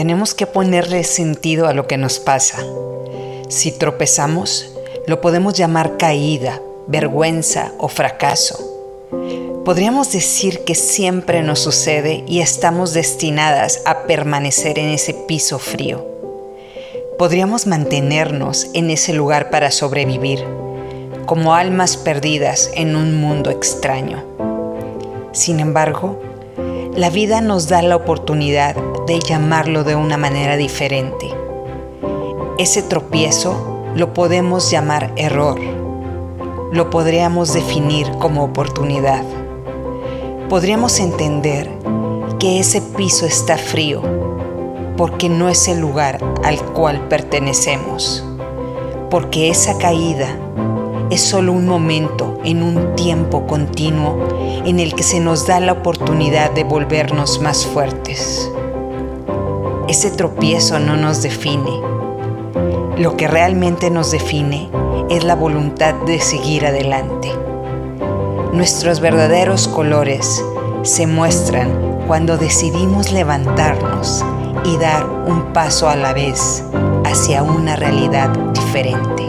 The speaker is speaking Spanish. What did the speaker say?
tenemos que ponerle sentido a lo que nos pasa. Si tropezamos, lo podemos llamar caída, vergüenza o fracaso. Podríamos decir que siempre nos sucede y estamos destinadas a permanecer en ese piso frío. Podríamos mantenernos en ese lugar para sobrevivir, como almas perdidas en un mundo extraño. Sin embargo, la vida nos da la oportunidad llamarlo de una manera diferente. Ese tropiezo lo podemos llamar error. Lo podríamos definir como oportunidad. Podríamos entender que ese piso está frío porque no es el lugar al cual pertenecemos, porque esa caída es solo un momento en un tiempo continuo en el que se nos da la oportunidad de volvernos más fuertes. Ese tropiezo no nos define. Lo que realmente nos define es la voluntad de seguir adelante. Nuestros verdaderos colores se muestran cuando decidimos levantarnos y dar un paso a la vez hacia una realidad diferente.